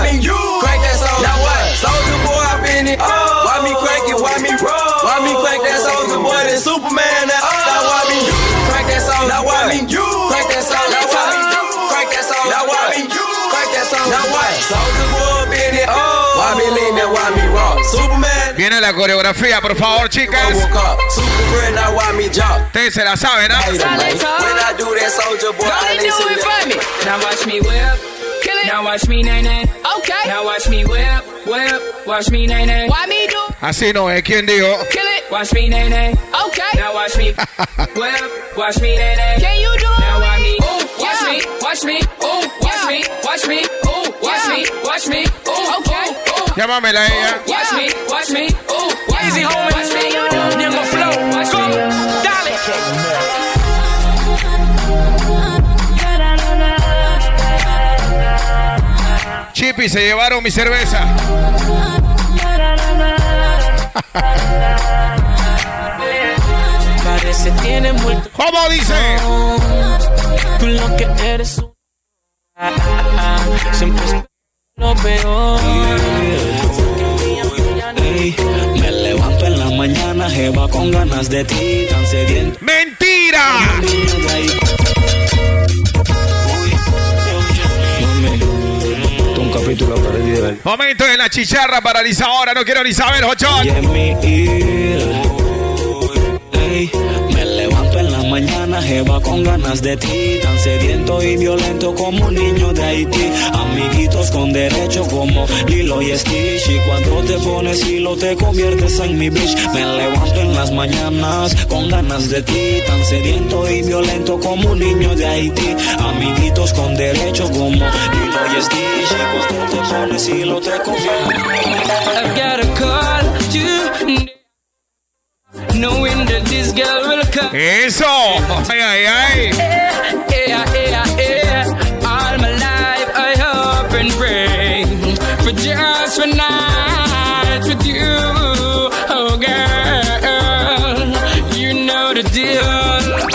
me whip, whip. Watch me nay nay. Why me do? Así no es. ¿Quién dijo? Kill it. Watch me nay nay. Okay. Now watch me whip. Watch me nay nay. Can you do it? Now watch me. Ooh, watch me. Watch me. Ooh, watch me. Watch me. Ooh, watch me. Watch me. Ooh, okay. Ooh. Llámamela a ella. Watch me. Watch me. Chippy, se llevaron mi cerveza. Parece tiene muerto. ¿Cómo dice? Tú lo que eres un- Ah, ah, ah, Siempre es lo peor. Me levanto en la mañana, jeva con ganas de ti, tan sediento. ¡Mentira! De. Momento en la chicharra paralizadora. No quiero ni saber, Jochón. Mañana, jeva con ganas de ti, tan sediento y violento como un niño de Haití. Amiguitos con derecho como Lilo y Stitch. Y cuando te pones hilo te conviertes en mi bitch. Me levanto en las mañanas con ganas de ti, tan sediento y violento como un niño de Haití. Amiguitos con derecho como Lilo y Stitch. Cuando te pones hilo te conviertes. I've got a knowing that this girl will come. Eso. Ay, ay, ay. All my life I hope and pray for just one night with you, oh girl. You know the deal.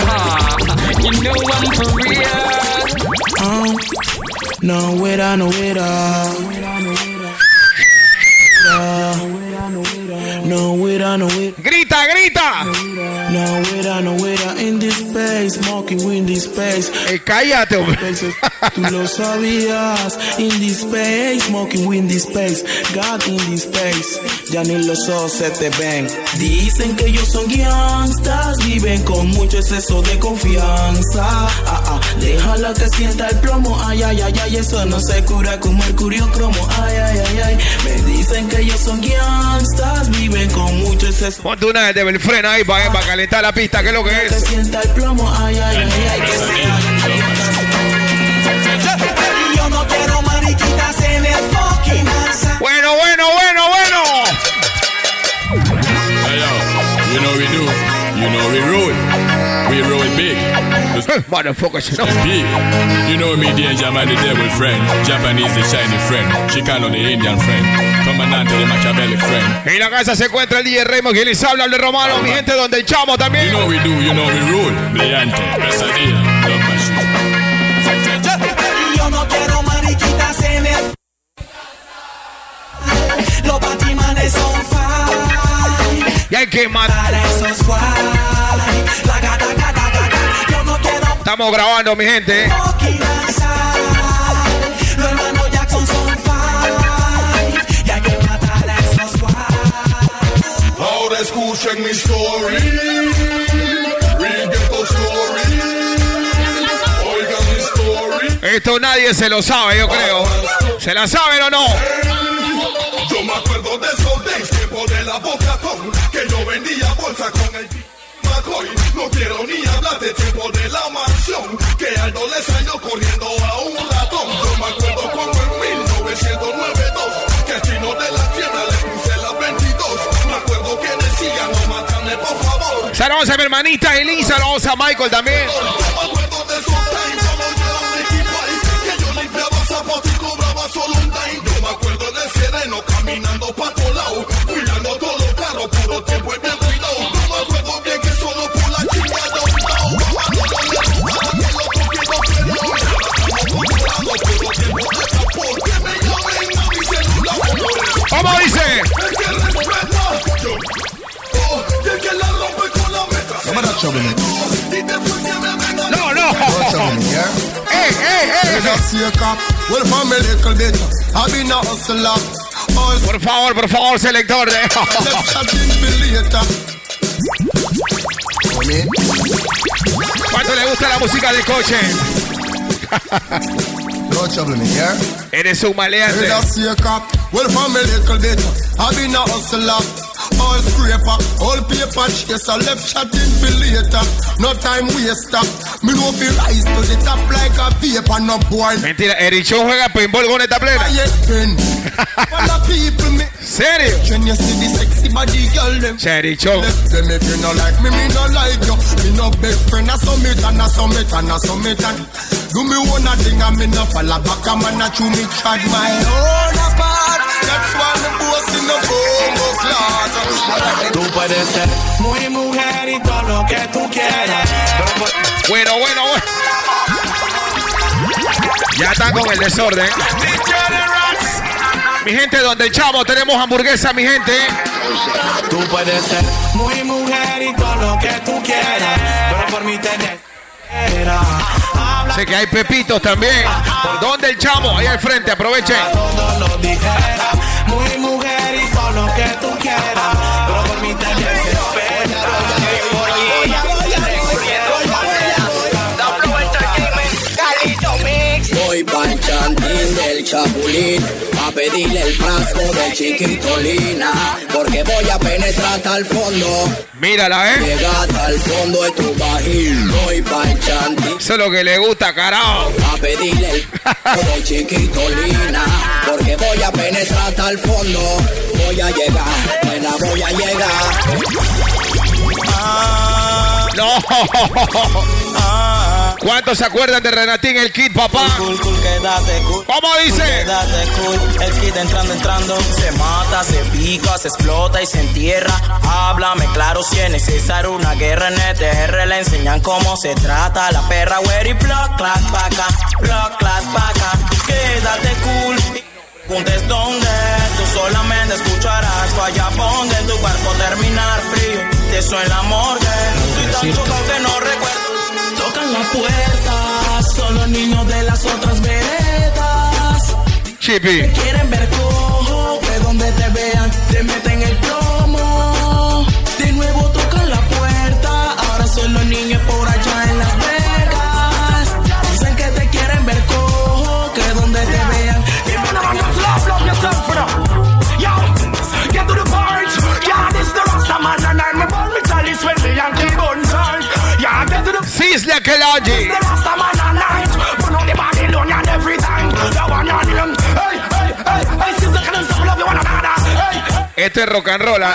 Ah, you know I'm for real. Um, no wera, no wera. Grita, grita. Smoking in this space. Eh, cállate, hombre. Tú lo sabías. In this space, smoking in this space. God in this space. Ya ni los ojos se te ven. Dicen que ellos son gangsters. Viven con mucho exceso de confianza. Ah, ah. Déjala que sienta el plomo. Ay, ay, ay, ay. Eso no se cura con mercurio cromo. Ay, ay, ay, ay. Me dicen que ellos son gangsters. Viven con mucho exceso. Ponte una de Belfreno ahí para, para calentar la pista. ¿Qué es lo que Que es? sienta el plomo. Ay, ay, ay, ay. Que Yo. Bueno, bueno, bueno, bueno. You know we do. You know we roll. Big. You know me, the devil friend. Japanese, the shiny friend. Chicano, the Indian friend. Comandante, the Machiavelli friend. En la casa se encuentra el DJ Raymond, quien les habla, el de Romano, mi gente, donde el chamo también. You know we do, you know we rule. Brillante, pesadilla, love machine. Yo no quiero mariquitas en el. Los batimanes son fine. Y hay que matar. Para esos guay. La gata, gata, Estamos grabando, mi gente. Guay. Ahora escuchen mi story. Esto nadie se lo sabe, yo creo. ¿Se la saben o no? Yo me acuerdo de esos days, tiempo de la boca con que yo vendía bolsa con el No quiero ni hablar de tiempo de la mansión, que Aldo le salió corriendo a un ratón. Yo me acuerdo como en 1992, que al chino de la tienda le puse la 22. Me acuerdo que decía, no mátame por favor. Saludos a mi hermanita Elisa, saludos a Michael también. Yo me acuerdo de esos times, cuando yo era un Ricky Boy, que yo limpiaba zapatos y cobraba solo un dime. Yo me acuerdo del sereno caminando pa' todos lados, cuidando todos los carros, puro tiempo me venga No, no. All Por favor, por favor, selector. de- for. ¿Cuánto le gusta la música de coche? No trouble me, yeah? Eres un maleante. See a cop. Well, from a little bit. I've been a hustler. All scraper, all paper chaser, left chatting for later. No time waster. Me know fi rise to the top like a vapor, no boy. Mentira, Erichón juega pinball con esta plena. ¿Serio? When you see the sexy body girl them. Cherichón. Left them if you no like me, me no like you. Me no big friend, a summit and a summit and a summit and do me one thing and me no fall back a chew me my own apart. That's why me boss in the class. Tú puedes ser muy mujer y todo lo que tú quieras. Bueno, bueno, bueno. Ya está con el desorden. Mi gente, donde el chavo tenemos hamburguesa, mi gente. Tú puedes ser muy mujer y todo lo que tú quieras. Pero por tenés. Habla Sé que hay pepitos también. ¿Dónde el chamo? Ahí al frente, aproveche. Chapulín a pedirle el frasco de chiquitolina porque voy a penetrar hasta el fondo. Mírala, ¿eh? Llega hasta el fondo de tu bajín. Voy pa'l chantín Eso es lo que le gusta, carajo. a pedirle el frasco de chiquitolina porque voy a penetrar hasta el fondo. Voy a llegar, nena, voy a llegar. No. ¿Cuántos se acuerdan de Renatín el Kid, papá? Cool, cool, quédate cool. ¿Cómo dice? Quédate cool. El kid entrando, entrando. Se mata, se pica, se explota y se entierra. Háblame claro si es necesario una guerra en ETR. Le enseñan cómo se trata la perra. Where block, clap, paca. Block, clap, paca. Quédate cool. Preguntes dónde, tú solamente escucharás falla ponga en tu cuerpo terminar frío. Te en la morgue, estoy tan chocado que no recuerdo. Tocan la puerta, son los niños de las otras veredas. Chippy. Quieren ver cojo, que donde te vean te meten el plomo. It's like a logic. Es rock and roll. ¿eh?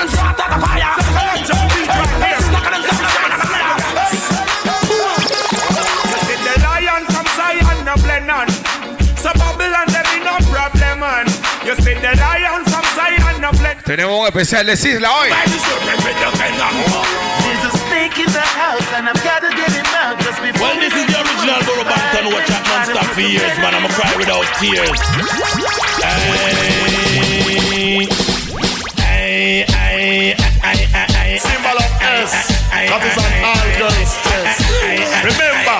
Tenemos un especial de hoy. There's in the house and I've got to get him out just before. Well, this is the original Borough Banton watch out non-stop for years, man. I'ma cry without tears. Ay, ay, ay, ay, ay, Symbol of S. That is an all girls chest. Remember,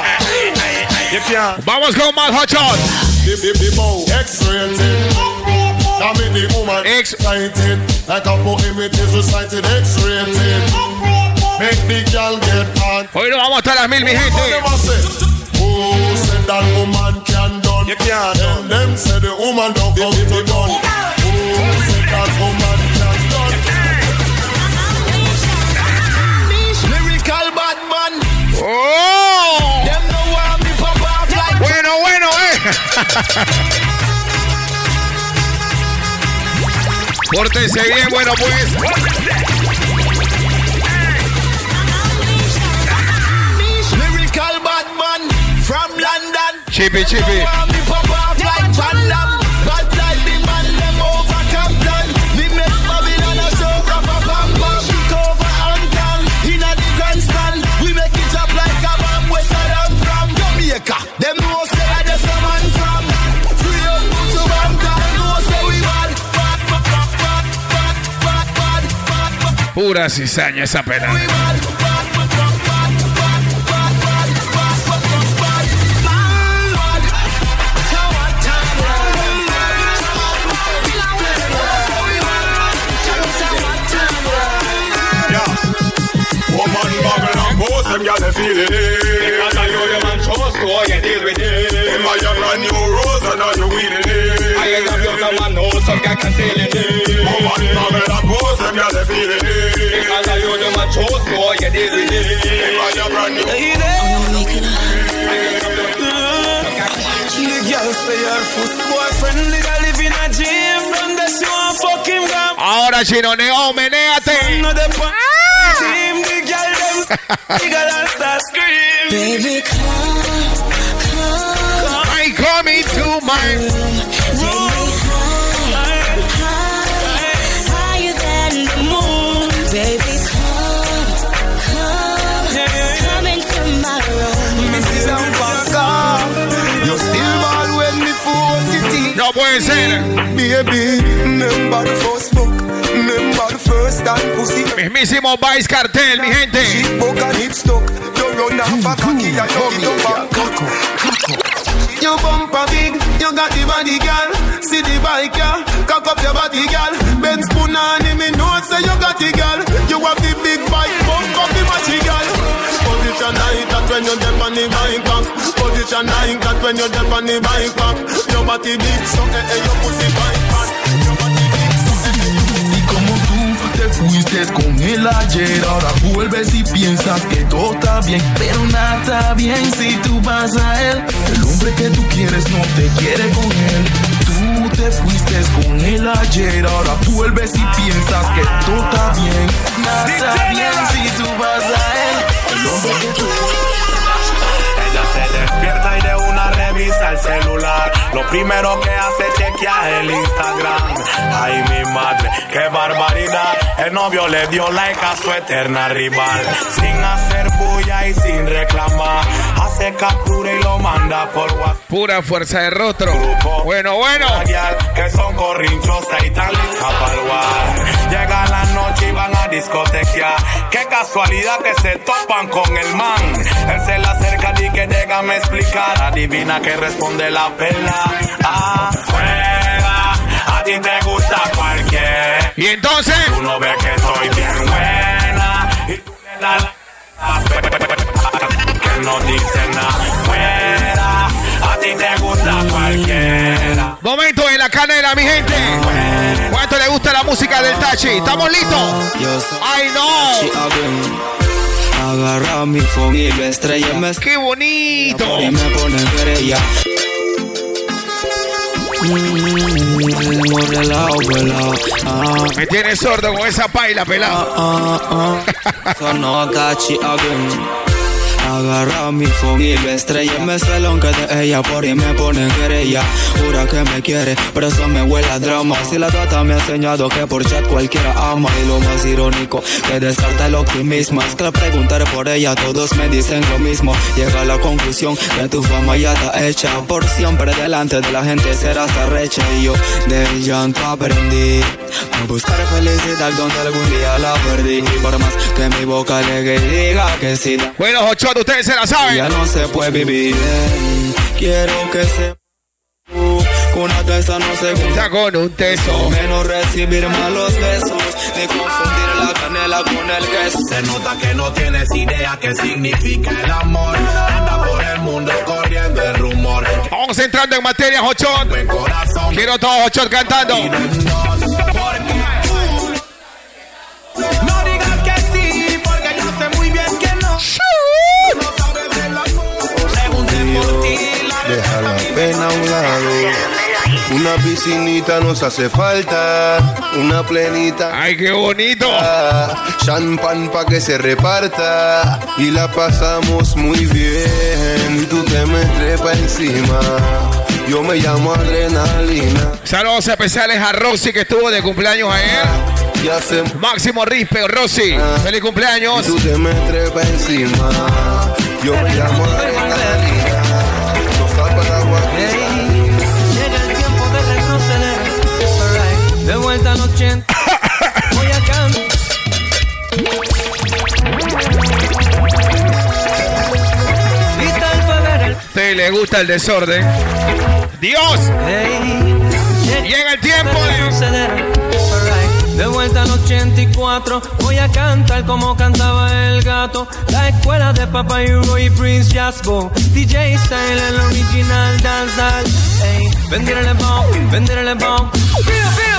you can't. Vamos con más hot shot. The, the, the bow X-rated. That make the woman excited. Like a poem it is recited X-rated. Make the girl get on. Hoy nos vamos hasta las mil, mi gente. Who said that woman can done? You can't done. Them say the woman don't come to done. Who said that woman can done? Lyrical bad man. Oh. Them no want me pop off like. Bueno, bueno, eh. Pórtense bien, bueno pues. Chippy, chippy. Want me pop off them gyal they feel it. Because I know them and trust, so you deal with it. Them are your brand new rose and now you winning it. I ain't a beautiful man, no, some guy can steal it. Woman bubble and boast, them gyal they feel it. Because I know them and trust, so you deal with it. Them are your brand new. The girl say her first boyfriend live a live in a gym. From the she want fuck him gum. Ahora, Chinoneo, menéate. No the team, the girl them, the girl and start scream. Baby, come, come. I come into my room. Higher than the moon. Baby, come, come. Come into my room. Mrs. Ampaka, you still ball when me force it in. No puede ser. Baby, remember the Mismísimo Vice Cartel, mi gente. She broke and hip stuck, you run off a cocky and you get up back. You bumper big, you got the body, girl. See the bike, yeah. Cock up your body, girl. Ben spoon on him, me know say you got it, girl. You have the big bike, bump up the matchy, girl. Position like that when you dip on the bike back. Position like that when you dip on the bike back. Your body big, so eh eh, your pussy bike fuiste con él ayer, ahora vuelves y piensas que todo está bien, pero nada está bien si tú vas a él. El hombre que tú quieres no te quiere con él. Tú te fuiste con él ayer, ahora vuelves y piensas que todo está bien. Nada está bien si tú vas a él. El hombre que tú Ella se despierta y de una revisa el celular. Lo primero que hace el Instagram. Ay, mi madre, qué barbaridad. El novio le dio like a su eterna rival. Sin hacer bulla y sin reclamar. Hace captura y lo manda por WhatsApp. Pura fuerza de rostro. Bueno, bueno. Que son corrinchosas y el war. Llega la noche y van a discotequear. Qué casualidad que se topan con el man. Él se le acerca y que déjame explicar. Adivina que responde la pela. Afuera, a ti te gusta cualquier. Y entonces. Tú no ves que estoy bien buena. Y tú le das la. Que no dice nada. Fuera, a ti te gusta cualquiera. Momento en la canela, mi gente. ¿Cuánto le gusta la música del Tachi? ¿Estamos listos? ¡Ay, no! Agarra mi phone y lo estrella me ¡Qué bonito! Y me pone querella. Mm, relao, pelao. Ah, Me tiene sordo con esa paila, pelado. ah, ah. So Agarra mi lo estrella. Me celón que de ella por y me pone querella. Jura que me quiere, pero eso me huele a drama. Si la trata me ha enseñado que por chat cualquiera ama. Y lo más irónico, que descarta el optimismo. Es que al preguntar por ella, todos me dicen lo mismo. Llega a la conclusión que tu fama ya está hecha. Por siempre delante de la gente serás arrecha. Y yo del llanto aprendí a buscar felicidad donde algún día la perdí. Y por más que mi boca le diga que sí. Bueno, ustedes se la saben. Ya no se puede vivir. Quiero que se. Con una no se gusta con un teso. Menos recibir malos besos. Ni confundir la canela con el queso. Se nota que no tienes idea qué significa el amor. Anda por el mundo corriendo el rumor. Vamos entrando en materia, corazón. Quiero todos Ochoa cantando. Pena a un lado. Una piscinita nos hace falta. Una plenita. ¡Ay, qué bonito! Champán pa' que se reparta. Y la pasamos muy bien. Tú te me trepas encima. Yo me llamo adrenalina. Saludos especiales a Rosy que estuvo de cumpleaños ayer. Y hace Máximo Rispe, Rosy. Feliz cumpleaños. Y tú te me trepas encima. Yo me llamo adrenalina. 80. Voy a cantar. Grita el febrero. usted le gusta el desorden. Dios. Llega el tiempo de... De vuelta al 84, voy a cantar como cantaba el gato. La escuela de Papa Hugo y Prince Jasbo. DJ Style, el original danzal. Ey, vendirle bomb, vendirle bomb.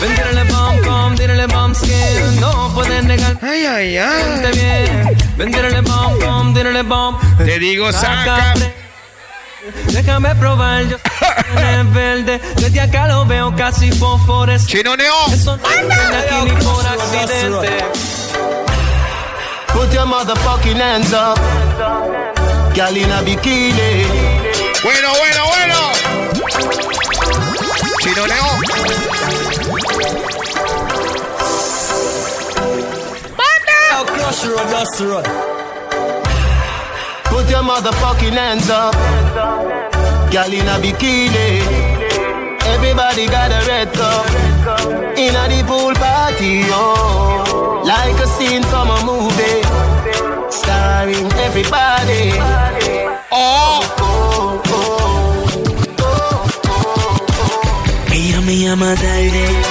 Vendirle bomb, bomb, dirle bomb skin. No pueden negar. Ay, ay, ay. bien. Vendirle bomb, bomb, dirle bomb. Te digo, saca. Déjame probar, yo soy en verde. Desde acá lo veo casi fósfores. Chinoneo. Eso no viene aquí ni por accidente. Put your motherfucking hands up. Girl in a bikini. Bueno, bueno, bueno. Chinoneo. Put your motherfucking hands up. Girl in a bikini. Everybody got a red cup. In a the pool party, oh. Like a scene from a movie. Starring everybody. Oh. Me llama tarde,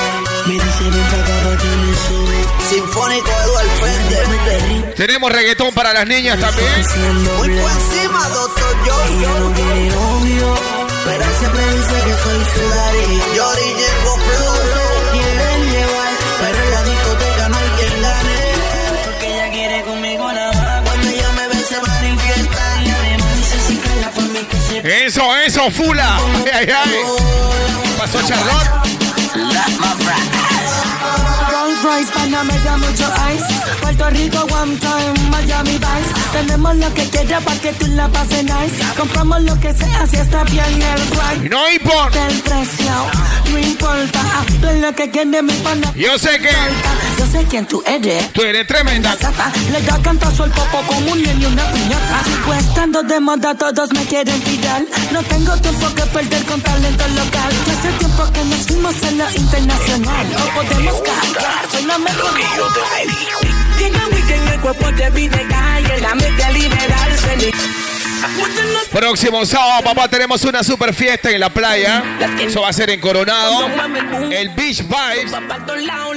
Sinfónico Edu al frente. Tenemos reggaetón para las niñas también. Muy por encima, doctor. Ella no quiere novio, pero siempre dice que soy su daddy. Yo Ñengo Plus. Quieren llevar, pero en la discoteca no hay quien gane. Porque ella quiere conmigo nada más. Cuando ella me ve se. Y además dice si cala por mí que se Eso, eso, fula. Ay, ay, ay. Pasó Charlotte. Royce, Panamera, mucho ice. Puerto Rico, one time, Miami Vice. Tenemos lo que quieras para que tú la pases nice. Compramos lo que sea si está bien el right. No importa. El precio, no importa. Tú lo que quieres mi pana. Yo sé que sé quién tú eres. tú eres tremenda. Zapa, Le da cantazo el popo como un niño y una piñata. Sigo estando de moda, todos me quieren tirar. No tengo tiempo que perder con talento local. Ya hace tiempo que nos fuimos a lo internacional. No podemos cambiar, soy la mejor. Dígame que en el cuerpo te vi de calle, la mente a liberarse. Próximo sábado, papá, tenemos una super fiesta en la playa. Eso va a ser en Coronado. El Beach Vibes.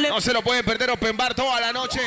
No se lo pueden perder, open bar toda la noche.